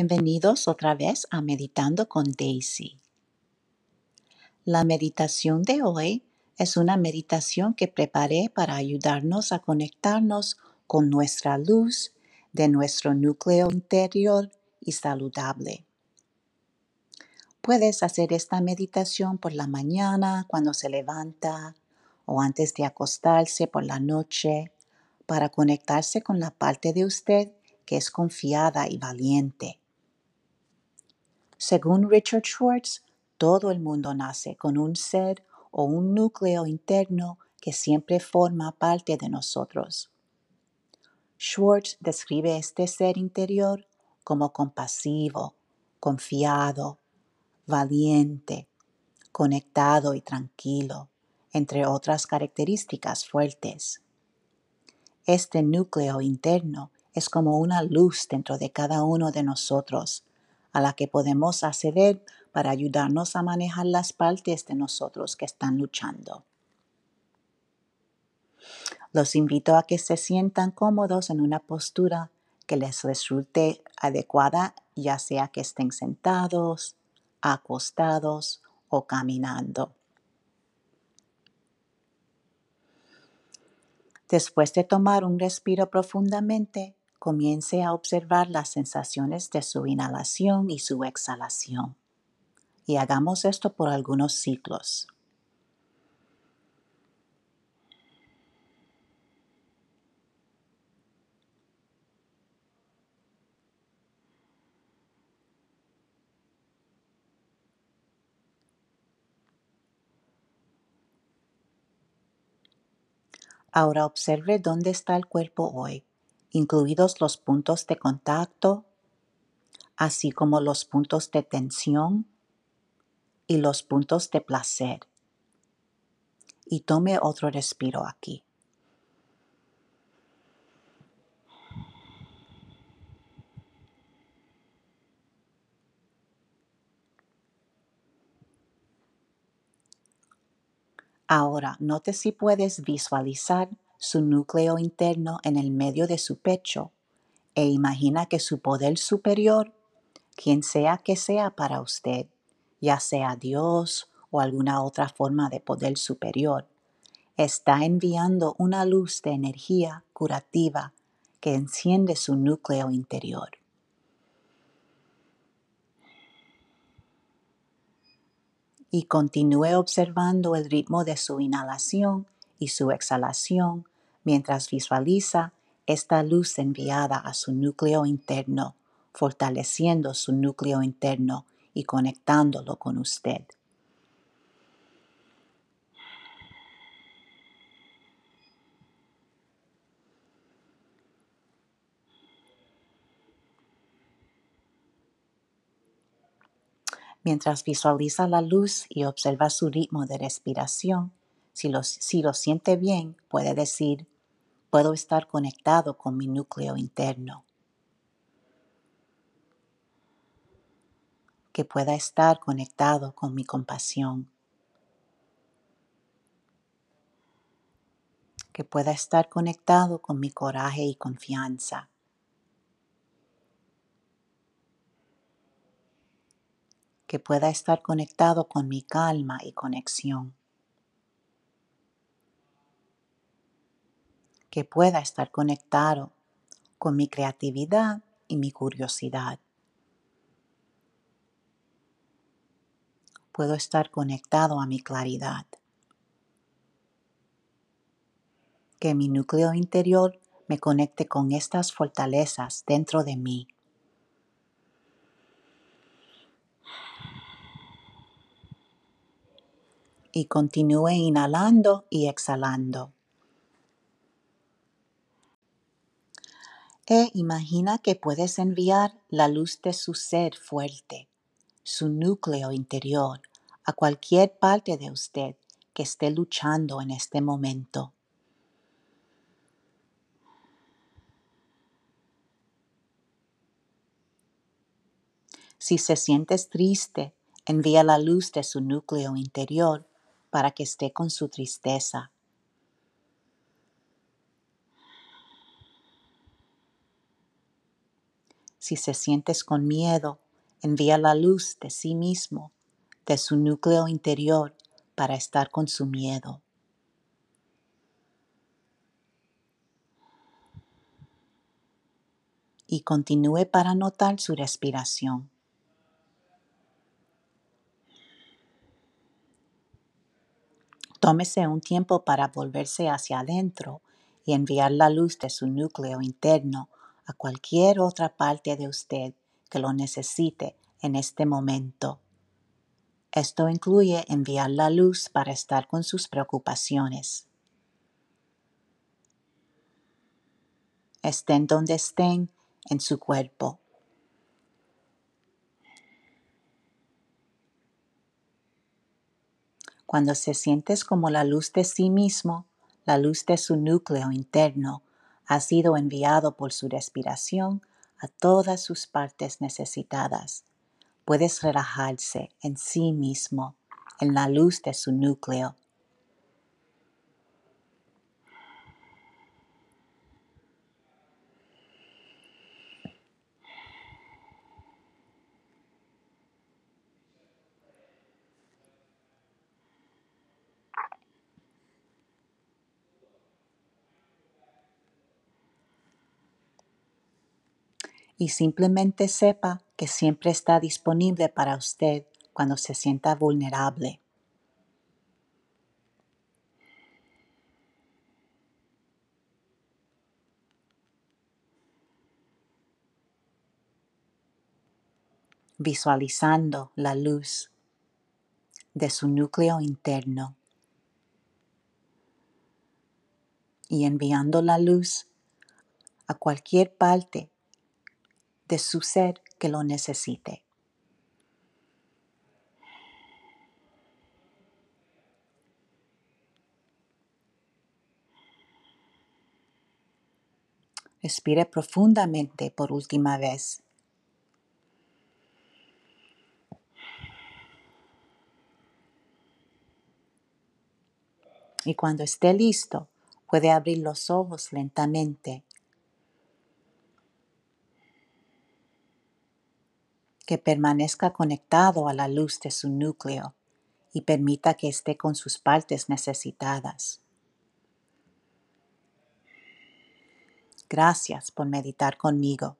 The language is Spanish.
Bienvenidos otra vez a Meditando con Daisy. La meditación de hoy es una meditación que preparé para ayudarnos a conectarnos con nuestra luz de nuestro núcleo interior y saludable. Puedes hacer esta meditación por la mañana cuando se levanta o antes de acostarse por la noche para conectarse con la parte de usted que es confiada y valiente. Según Richard Schwartz, todo el mundo nace con un ser o un núcleo interno que siempre forma parte de nosotros. Schwartz describe este ser interior como compasivo, confiado, valiente, conectado y tranquilo, entre otras características fuertes. Este núcleo interno es como una luz dentro de cada uno de nosotros, a la que podemos acceder para ayudarnos a manejar las partes de nosotros que están luchando. Los invito a que se sientan cómodos en una postura que les resulte adecuada, ya sea que estén sentados, acostados o caminando. Después de tomar un respiro profundamente, comience a observar las sensaciones de su inhalación y su exhalación. Y hagamos esto por algunos ciclos. Ahora observe dónde está el cuerpo hoy incluidos los puntos de contacto, así como los puntos de tensión y los puntos de placer. Y tome otro respiro aquí. Ahora, note si puedes visualizar su núcleo interno en el medio de su pecho e imagina que su poder superior, quien sea que sea para usted, ya sea Dios o alguna otra forma de poder superior, está enviando una luz de energía curativa que enciende su núcleo interior. Y continúe observando el ritmo de su inhalación y su exhalación mientras visualiza esta luz enviada a su núcleo interno, fortaleciendo su núcleo interno y conectándolo con usted. Mientras visualiza la luz y observa su ritmo de respiración, si lo, si lo siente bien, puede decir, puedo estar conectado con mi núcleo interno. Que pueda estar conectado con mi compasión. Que pueda estar conectado con mi coraje y confianza. Que pueda estar conectado con mi calma y conexión. Que pueda estar conectado con mi creatividad y mi curiosidad. Puedo estar conectado a mi claridad. Que mi núcleo interior me conecte con estas fortalezas dentro de mí. Y continúe inhalando y exhalando. E imagina que puedes enviar la luz de su ser fuerte, su núcleo interior, a cualquier parte de usted que esté luchando en este momento. Si se sientes triste, envía la luz de su núcleo interior para que esté con su tristeza. Si se sientes con miedo, envía la luz de sí mismo, de su núcleo interior, para estar con su miedo. Y continúe para notar su respiración. Tómese un tiempo para volverse hacia adentro y enviar la luz de su núcleo interno a cualquier otra parte de usted que lo necesite en este momento. Esto incluye enviar la luz para estar con sus preocupaciones. Estén donde estén en su cuerpo. Cuando se sientes como la luz de sí mismo, la luz de su núcleo interno, ha sido enviado por su respiración a todas sus partes necesitadas. Puedes relajarse en sí mismo, en la luz de su núcleo y simplemente sepa que siempre está disponible para usted cuando se sienta vulnerable. visualizando la luz de su núcleo interno y enviando la luz a cualquier parte de su ser que lo necesite. Respire profundamente por última vez. Y cuando esté listo, puede abrir los ojos lentamente que permanezca conectado a la luz de su núcleo y permita que esté con sus partes necesitadas. Gracias por meditar conmigo.